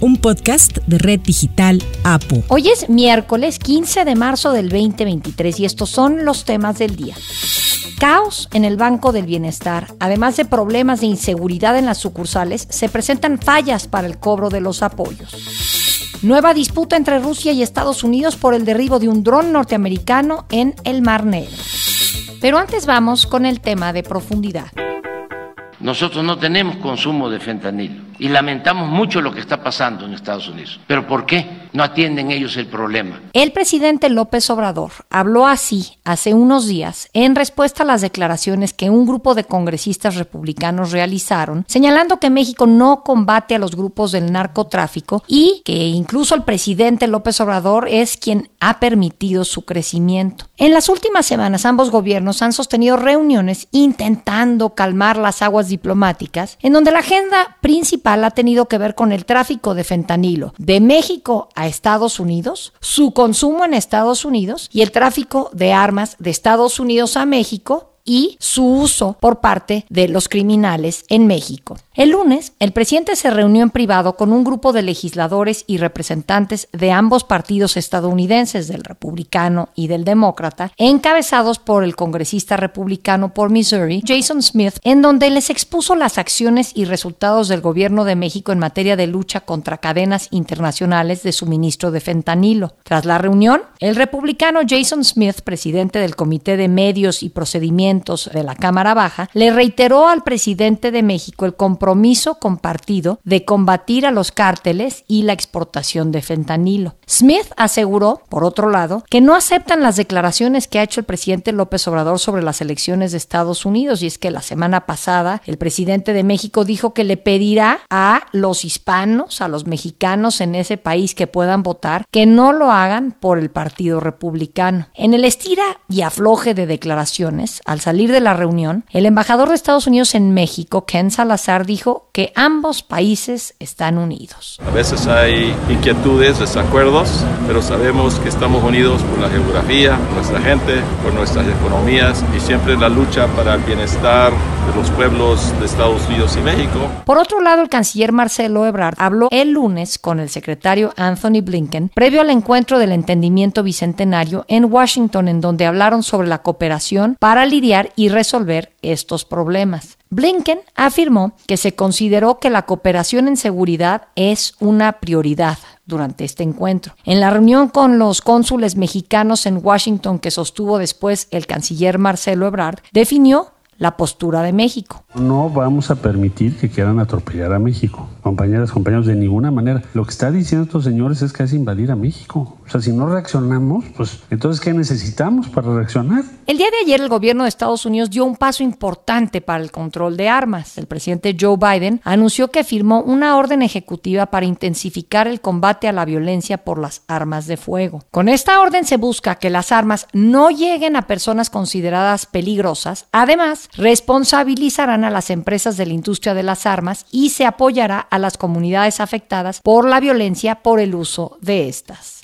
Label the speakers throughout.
Speaker 1: un podcast de Red Digital APO.
Speaker 2: Hoy es miércoles 15 de marzo del 2023 y estos son los temas del día. Caos en el Banco del Bienestar. Además de problemas de inseguridad en las sucursales, se presentan fallas para el cobro de los apoyos. Nueva disputa entre Rusia y Estados Unidos por el derribo de un dron norteamericano en el Mar Negro. Pero antes vamos con el tema de profundidad.
Speaker 3: Nosotros no tenemos consumo de fentanilo y lamentamos mucho lo que está pasando en Estados Unidos. ¿Pero por qué no atienden ellos el problema?
Speaker 2: El presidente López Obrador habló así hace unos días en respuesta a las declaraciones que un grupo de congresistas republicanos realizaron, señalando que México no combate a los grupos del narcotráfico y que incluso el presidente López Obrador es quien ha permitido su crecimiento. En las últimas semanas ambos gobiernos han sostenido reuniones intentando calmar las aguas diplomáticas, en donde la agenda principal ha tenido que ver con el tráfico de fentanilo de México a Estados Unidos, su consumo en Estados Unidos y el tráfico de armas de Estados Unidos a México y su uso por parte de los criminales en México. El lunes, el presidente se reunió en privado con un grupo de legisladores y representantes de ambos partidos estadounidenses, del republicano y del demócrata, encabezados por el congresista republicano por Missouri, Jason Smith, en donde les expuso las acciones y resultados del gobierno de México en materia de lucha contra cadenas internacionales de suministro de fentanilo. Tras la reunión, el republicano Jason Smith, presidente del Comité de Medios y Procedimientos de la Cámara Baja, le reiteró al presidente de México el compromiso compartido de combatir a los cárteles y la exportación de fentanilo. Smith aseguró, por otro lado, que no aceptan las declaraciones que ha hecho el presidente López Obrador sobre las elecciones de Estados Unidos, y es que la semana pasada el presidente de México dijo que le pedirá a los hispanos, a los mexicanos en ese país que puedan votar, que no lo hagan por el Partido Republicano. En el estira y afloje de declaraciones, al salir de la reunión, el embajador de Estados Unidos en México, Ken Salazar, dijo que ambos países están unidos.
Speaker 4: A veces hay inquietudes, desacuerdos, pero sabemos que estamos unidos por la geografía, por nuestra gente, por nuestras economías y siempre la lucha para el bienestar de los pueblos de Estados Unidos y México.
Speaker 2: Por otro lado, el canciller Marcelo Ebrard habló el lunes con el secretario Anthony Blinken previo al encuentro del entendimiento bicentenario en Washington, en donde hablaron sobre la cooperación para lidiar y resolver estos problemas. Blinken afirmó que se consideró que la cooperación en seguridad es una prioridad durante este encuentro. En la reunión con los cónsules mexicanos en Washington que sostuvo después el canciller Marcelo Ebrard, definió la postura de México.
Speaker 5: No vamos a permitir que quieran atropellar a México. Compañeras, compañeros, de ninguna manera. Lo que está diciendo estos señores es que es invadir a México. O sea, si no reaccionamos, pues entonces, ¿qué necesitamos para reaccionar?
Speaker 2: El día de ayer el gobierno de Estados Unidos dio un paso importante para el control de armas. El presidente Joe Biden anunció que firmó una orden ejecutiva para intensificar el combate a la violencia por las armas de fuego. Con esta orden se busca que las armas no lleguen a personas consideradas peligrosas. Además, responsabilizarán a las empresas de la industria de las armas y se apoyará a las comunidades afectadas por la violencia por el uso de estas.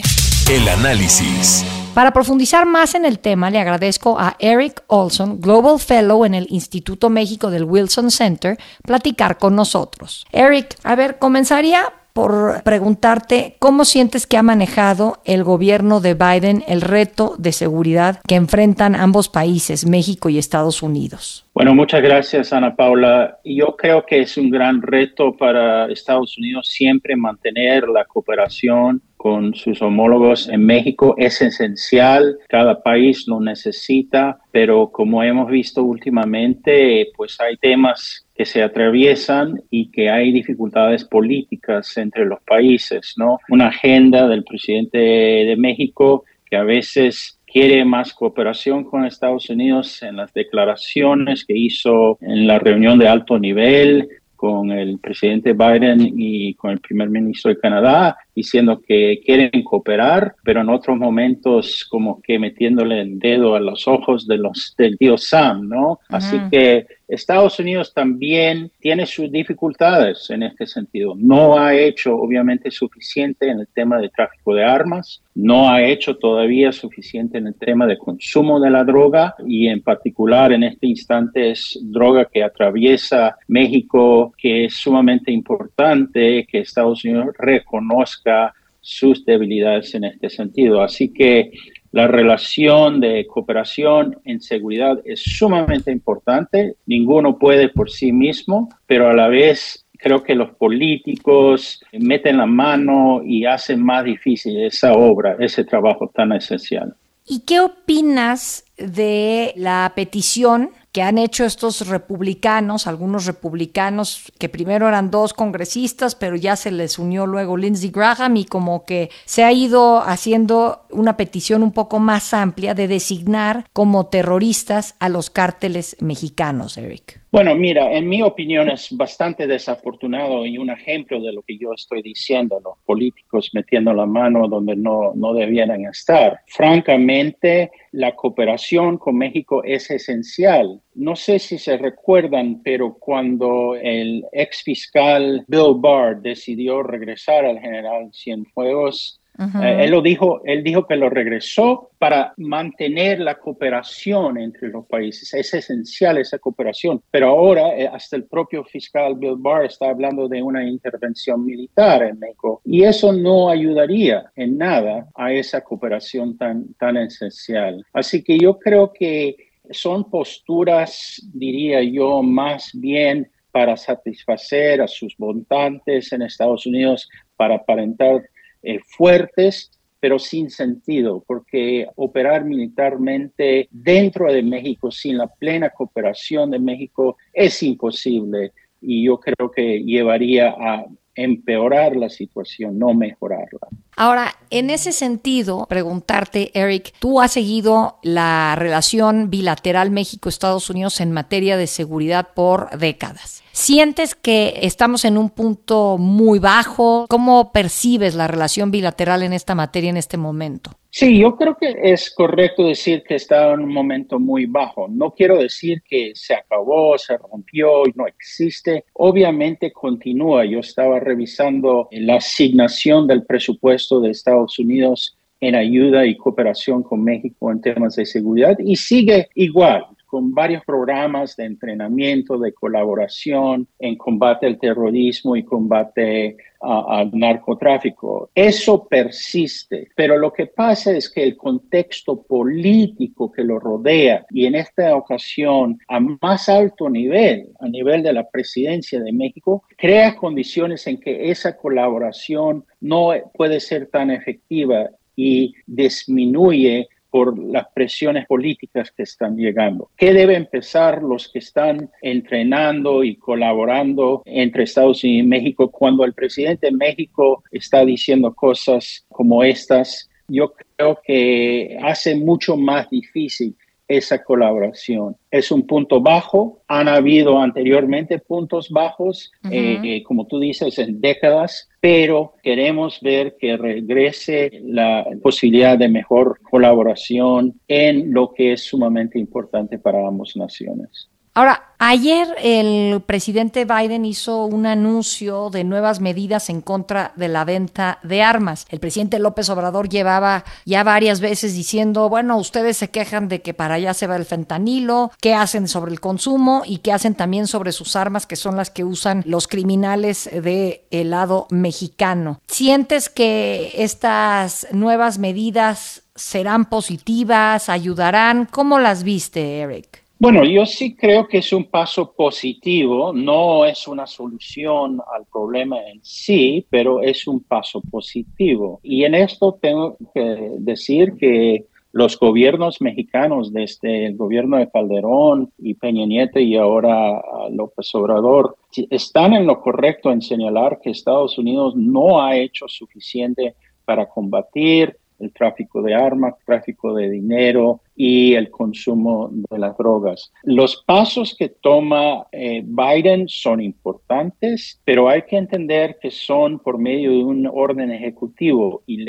Speaker 6: El análisis.
Speaker 2: Para profundizar más en el tema, le agradezco a Eric Olson, Global Fellow en el Instituto México del Wilson Center, platicar con nosotros. Eric, a ver, comenzaría por preguntarte cómo sientes que ha manejado el gobierno de Biden el reto de seguridad que enfrentan ambos países, México y Estados Unidos.
Speaker 7: Bueno, muchas gracias, Ana Paula. Yo creo que es un gran reto para Estados Unidos siempre mantener la cooperación con sus homólogos en México es esencial, cada país lo necesita, pero como hemos visto últimamente, pues hay temas que se atraviesan y que hay dificultades políticas entre los países, ¿no? Una agenda del presidente de México que a veces quiere más cooperación con Estados Unidos en las declaraciones que hizo en la reunión de alto nivel con el presidente Biden y con el primer ministro de Canadá, diciendo que quieren cooperar, pero en otros momentos como que metiéndole el dedo a los ojos de los del tío Sam, ¿no? Así que Estados Unidos también tiene sus dificultades en este sentido. No ha hecho obviamente suficiente en el tema de tráfico de armas, no ha hecho todavía suficiente en el tema de consumo de la droga y en particular en este instante es droga que atraviesa México, que es sumamente importante que Estados Unidos reconozca sus debilidades en este sentido. Así que la relación de cooperación en seguridad es sumamente importante. Ninguno puede por sí mismo, pero a la vez creo que los políticos meten la mano y hacen más difícil esa obra, ese trabajo tan esencial.
Speaker 2: ¿Y qué opinas de la petición que han hecho estos republicanos, algunos republicanos que primero eran dos congresistas, pero ya se les unió luego Lindsey Graham y como que se ha ido haciendo una petición un poco más amplia de designar como terroristas a los cárteles mexicanos, Eric.
Speaker 7: Bueno, mira, en mi opinión es bastante desafortunado y un ejemplo de lo que yo estoy diciendo, los políticos metiendo la mano donde no, no debieran estar. Francamente, la cooperación con México es esencial. No sé si se recuerdan, pero cuando el ex fiscal Bill Barr decidió regresar al general Cienfuegos, eh, él lo dijo, él dijo que lo regresó para mantener la cooperación entre los países. Es esencial esa cooperación. Pero ahora eh, hasta el propio fiscal Bill Barr está hablando de una intervención militar en México y eso no ayudaría en nada a esa cooperación tan, tan esencial. Así que yo creo que son posturas, diría yo, más bien para satisfacer a sus votantes en Estados Unidos, para aparentar eh, fuertes, pero sin sentido, porque operar militarmente dentro de México sin la plena cooperación de México es imposible y yo creo que llevaría a empeorar la situación, no mejorarla.
Speaker 2: Ahora, en ese sentido, preguntarte, Eric, tú has seguido la relación bilateral México-Estados Unidos en materia de seguridad por décadas. ¿Sientes que estamos en un punto muy bajo? ¿Cómo percibes la relación bilateral en esta materia en este momento?
Speaker 7: Sí, yo creo que es correcto decir que está en un momento muy bajo. No quiero decir que se acabó, se rompió y no existe. Obviamente continúa. Yo estaba revisando la asignación del presupuesto de Estados Unidos en ayuda y cooperación con México en temas de seguridad y sigue igual con varios programas de entrenamiento, de colaboración en combate al terrorismo y combate al narcotráfico. Eso persiste, pero lo que pasa es que el contexto político que lo rodea y en esta ocasión a más alto nivel, a nivel de la presidencia de México, crea condiciones en que esa colaboración no puede ser tan efectiva y disminuye por las presiones políticas que están llegando. ¿Qué deben empezar los que están entrenando y colaborando entre Estados Unidos y México cuando el presidente de México está diciendo cosas como estas? Yo creo que hace mucho más difícil esa colaboración. Es un punto bajo, han habido anteriormente puntos bajos, eh, eh, como tú dices, en décadas, pero queremos ver que regrese la posibilidad de mejor colaboración en lo que es sumamente importante para ambas naciones.
Speaker 2: Ahora, ayer el presidente Biden hizo un anuncio de nuevas medidas en contra de la venta de armas. El presidente López Obrador llevaba ya varias veces diciendo, bueno, ustedes se quejan de que para allá se va el fentanilo, qué hacen sobre el consumo y qué hacen también sobre sus armas, que son las que usan los criminales del lado mexicano. ¿Sientes que estas nuevas medidas serán positivas, ayudarán? ¿Cómo las viste, Eric?
Speaker 7: Bueno, yo sí creo que es un paso positivo, no es una solución al problema en sí, pero es un paso positivo. Y en esto tengo que decir que los gobiernos mexicanos, desde el gobierno de Calderón y Peña Nieto y ahora López Obrador, están en lo correcto en señalar que Estados Unidos no ha hecho suficiente para combatir el tráfico de armas, tráfico de dinero, y el consumo de las drogas. Los pasos que toma eh, Biden son importantes, pero hay que entender que son por medio de un orden ejecutivo y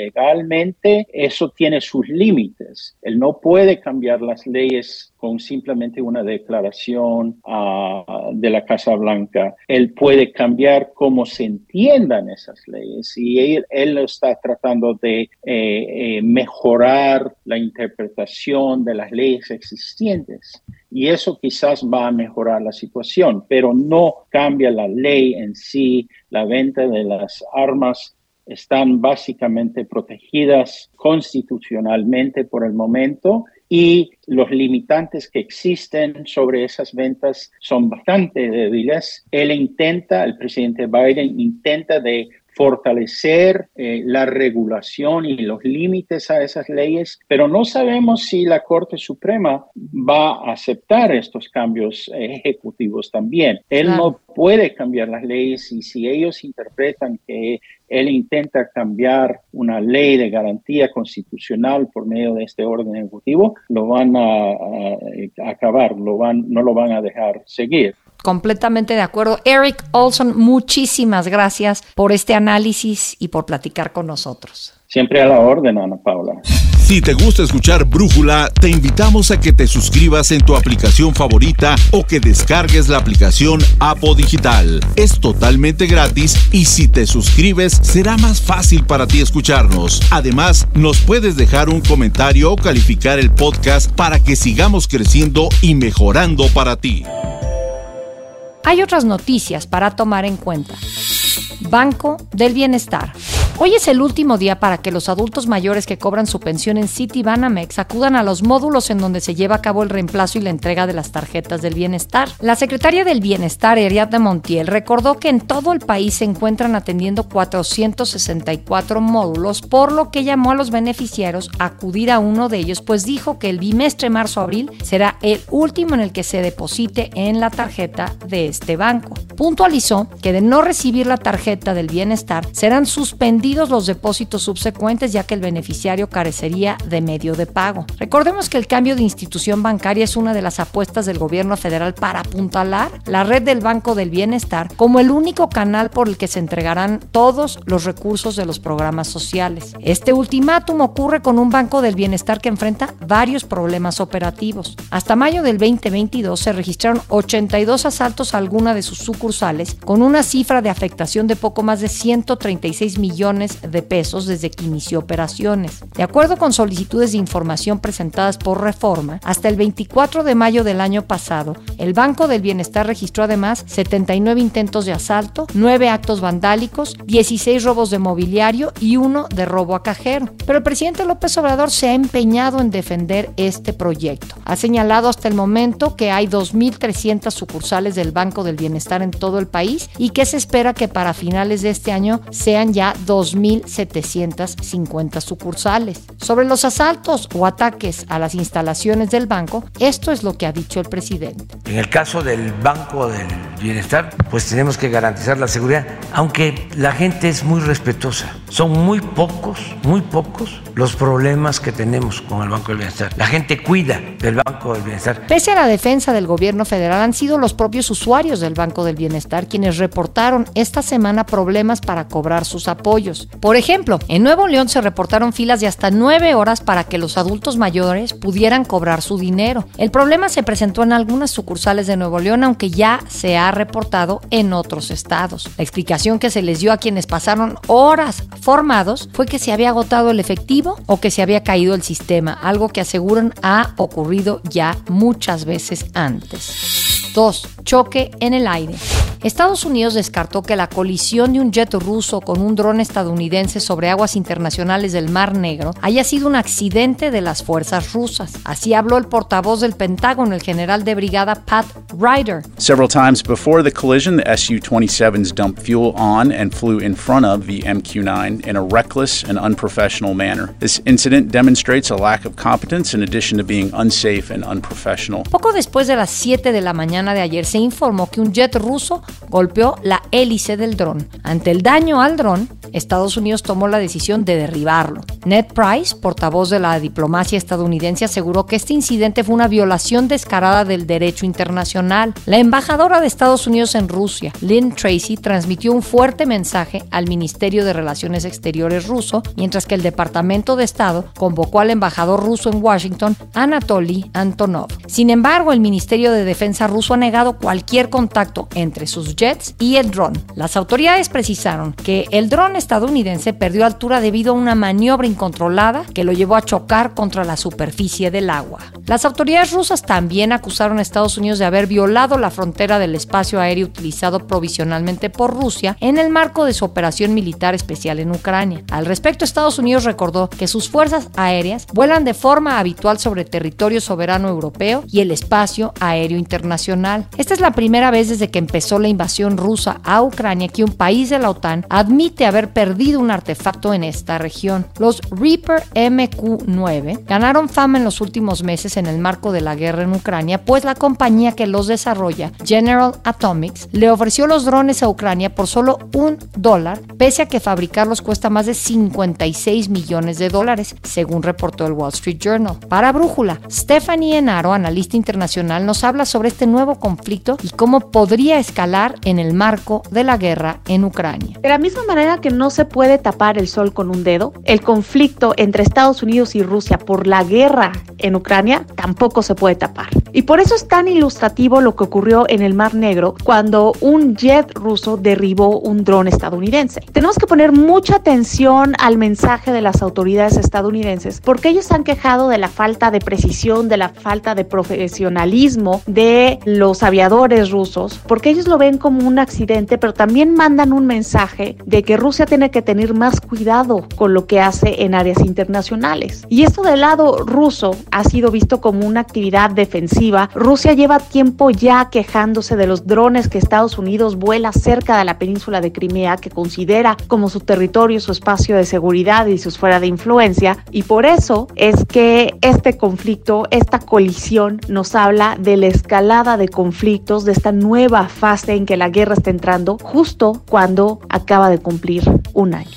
Speaker 7: eso tiene sus límites. Él no puede cambiar las leyes con simplemente una declaración uh, de la Casa Blanca. Él puede cambiar cómo se entiendan esas leyes y él, él está tratando de eh, eh, mejorar la interpretación de las leyes existentes. Y eso quizás va a mejorar la situación, pero no cambia la ley en sí. La venta de las armas están básicamente protegidas constitucionalmente por el momento y los limitantes que existen sobre esas ventas son bastante débiles. Él intenta, el presidente Biden intenta de fortalecer eh, la regulación y los límites a esas leyes, pero no sabemos si la Corte Suprema va a aceptar estos cambios ejecutivos también. Él no puede cambiar las leyes y si ellos interpretan que él intenta cambiar una ley de garantía constitucional por medio de este orden ejecutivo, lo van a, acabar, lo van, no lo van a dejar seguir.
Speaker 2: Completamente de acuerdo. Eric Olson, muchísimas gracias por este análisis y por platicar con nosotros.
Speaker 7: Siempre a la orden, Ana Paula.
Speaker 6: Si te gusta escuchar Brújula, te invitamos a que te suscribas en tu aplicación favorita o que descargues la aplicación Apo Digital. Es totalmente gratis y si te suscribes será más fácil para ti escucharnos. Además, nos puedes dejar un comentario o calificar el podcast para que sigamos creciendo y mejorando para ti.
Speaker 2: Hay otras noticias para tomar en cuenta. Banco del Bienestar. Hoy es el último día para que los adultos mayores que cobran su pensión en Citibanamex acudan a los módulos en donde se lleva a cabo el reemplazo y la entrega de las tarjetas del bienestar. La secretaria del Bienestar, Ariadna Montiel, recordó que en todo el país se encuentran atendiendo 464 módulos, por lo que llamó a los beneficiarios a acudir a uno de ellos, pues dijo que el bimestre marzo-abril será el último en el que se deposite en la tarjeta de este banco. Puntualizó que de no recibir la tarjeta del bienestar serán suspendidos los depósitos subsecuentes ya que el beneficiario carecería de medio de pago. Recordemos que el cambio de institución bancaria es una de las apuestas del gobierno federal para apuntalar la red del Banco del Bienestar como el único canal por el que se entregarán todos los recursos de los programas sociales. Este ultimátum ocurre con un Banco del Bienestar que enfrenta varios problemas operativos. Hasta mayo del 2022 se registraron 82 asaltos a alguna de sus sucursales con una cifra de afectación de poco más de 136 millones de pesos desde que inició operaciones. De acuerdo con solicitudes de información presentadas por Reforma, hasta el 24 de mayo del año pasado, el Banco del Bienestar registró además 79 intentos de asalto, 9 actos vandálicos, 16 robos de mobiliario y uno de robo a cajero. Pero el presidente López Obrador se ha empeñado en defender este proyecto. Ha señalado hasta el momento que hay 2.300 sucursales del Banco del Bienestar en todo el país y que se espera que para finales de este año sean ya 2 2.750 sucursales. Sobre los asaltos o ataques a las instalaciones del banco, esto es lo que ha dicho el presidente.
Speaker 8: En el caso del Banco del Bienestar, pues tenemos que garantizar la seguridad, aunque la gente es muy respetuosa. Son muy pocos, muy pocos los problemas que tenemos con el Banco del Bienestar. La gente cuida del Banco del Bienestar.
Speaker 2: Pese a la defensa del gobierno federal, han sido los propios usuarios del Banco del Bienestar quienes reportaron esta semana problemas para cobrar sus apoyos. Por ejemplo, en Nuevo León se reportaron filas de hasta nueve horas para que los adultos mayores pudieran cobrar su dinero. El problema se presentó en algunas sucursales de Nuevo León, aunque ya se ha reportado en otros estados. La explicación que se les dio a quienes pasaron horas formados fue que se había agotado el efectivo o que se había caído el sistema, algo que aseguran ha ocurrido ya muchas veces antes. 2. Choque en el aire. Estados Unidos descartó que la colisión de un jet ruso con un dron estadounidense sobre aguas internacionales del Mar Negro haya sido un accidente de las fuerzas rusas. Así habló el portavoz del Pentágono, el general de brigada Pat Ryder.
Speaker 9: Several times before the collision, the Su-27s dumped fuel on and flew in front of the MQ-9 in a reckless and unprofessional manner. This incident demonstrates a lack of competence in addition to being unsafe and unprofessional.
Speaker 2: Poco después de las 7 de la mañana de ayer se informó que un jet ruso golpeó la hélice del dron. Ante el daño al dron, Estados Unidos tomó la decisión de derribarlo. Ned Price, portavoz de la diplomacia estadounidense, aseguró que este incidente fue una violación descarada del derecho internacional. La embajadora de Estados Unidos en Rusia, Lynn Tracy, transmitió un fuerte mensaje al Ministerio de Relaciones Exteriores ruso, mientras que el Departamento de Estado convocó al embajador ruso en Washington, Anatoly Antonov. Sin embargo, el Ministerio de Defensa ruso ha negado cualquier contacto entre sus jets y el dron. Las autoridades precisaron que el dron estadounidense perdió altura debido a una maniobra incontrolada que lo llevó a chocar contra la superficie del agua. Las autoridades rusas también acusaron a Estados Unidos de haber violado la frontera del espacio aéreo utilizado provisionalmente por Rusia en el marco de su operación militar especial en Ucrania. Al respecto, Estados Unidos recordó que sus fuerzas aéreas vuelan de forma habitual sobre territorio soberano europeo y el espacio aéreo internacional. Esta es la primera vez desde que empezó la invasión rusa a Ucrania que un país de la OTAN admite haber perdido un artefacto en esta región. Los Reaper MQ-9 ganaron fama en los últimos meses en el marco de la guerra en Ucrania, pues la compañía que los desarrolla, General Atomics, le ofreció los drones a Ucrania por solo un dólar, pese a que fabricarlos cuesta más de 56 millones de dólares, según reportó el Wall Street Journal. Para Brújula, Stephanie Enaro, analista internacional, nos habla sobre este nuevo conflicto y cómo podría escalar en el marco de la guerra en Ucrania.
Speaker 10: De la misma manera que no se puede tapar el sol con un dedo, el conflicto entre Estados Unidos y Rusia por la guerra en Ucrania tampoco se puede tapar. Y por eso es tan ilustrativo lo que ocurrió en el Mar Negro cuando un jet ruso derribó un dron estadounidense. Tenemos que poner mucha atención al mensaje de las autoridades estadounidenses porque ellos han quejado de la falta de precisión, de la falta de profesionalismo de los aviadores rusos, porque ellos lo ven como un accidente, pero también mandan un mensaje de que Rusia tiene que tener más cuidado con lo que hace en áreas internacionales. Y esto del lado ruso ha sido visto como una actividad defensiva. Rusia lleva tiempo ya quejándose de los drones que Estados Unidos vuela cerca de la península de Crimea, que considera como su territorio, su espacio de seguridad y su esfera de influencia. Y por eso es que este conflicto, esta colisión, nos habla de la escalada de conflictos, de esta nueva fase en que la guerra está entrando, justo cuando acaba de cumplir un año.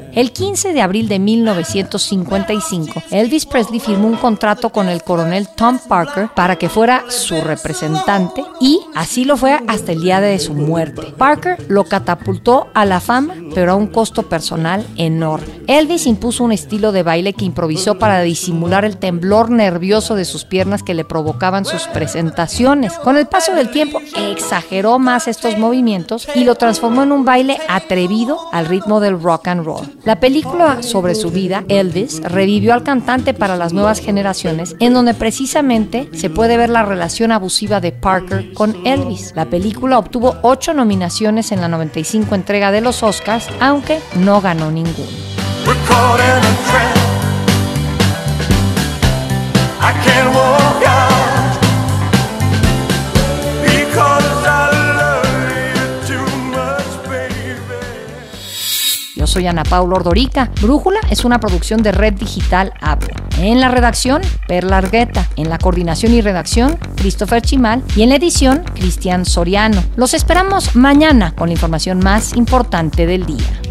Speaker 2: El 15 de abril de 1955, Elvis Presley firmó un contrato con el coronel Tom Parker para que fuera su representante y así lo fue hasta el día de su muerte. Parker lo catapultó a la fama, pero a un costo personal enorme. Elvis impuso un estilo de baile que improvisó para disimular el temblor nervioso de sus piernas que le provocaban sus presentaciones. Con el paso del tiempo, exageró más estos movimientos y lo transformó en un baile atrevido al ritmo del rock and roll. La película sobre su vida, Elvis, revivió al cantante para las nuevas generaciones, en donde precisamente se puede ver la relación abusiva de Parker con Elvis. La película obtuvo ocho nominaciones en la 95 entrega de los Oscars, aunque no ganó ninguno. Soy Ana Paula Ordorica. Brújula es una producción de Red Digital Apple. En la redacción, Perla Argueta. En la coordinación y redacción, Christopher Chimal. Y en la edición, Cristian Soriano. Los esperamos mañana con la información más importante del día.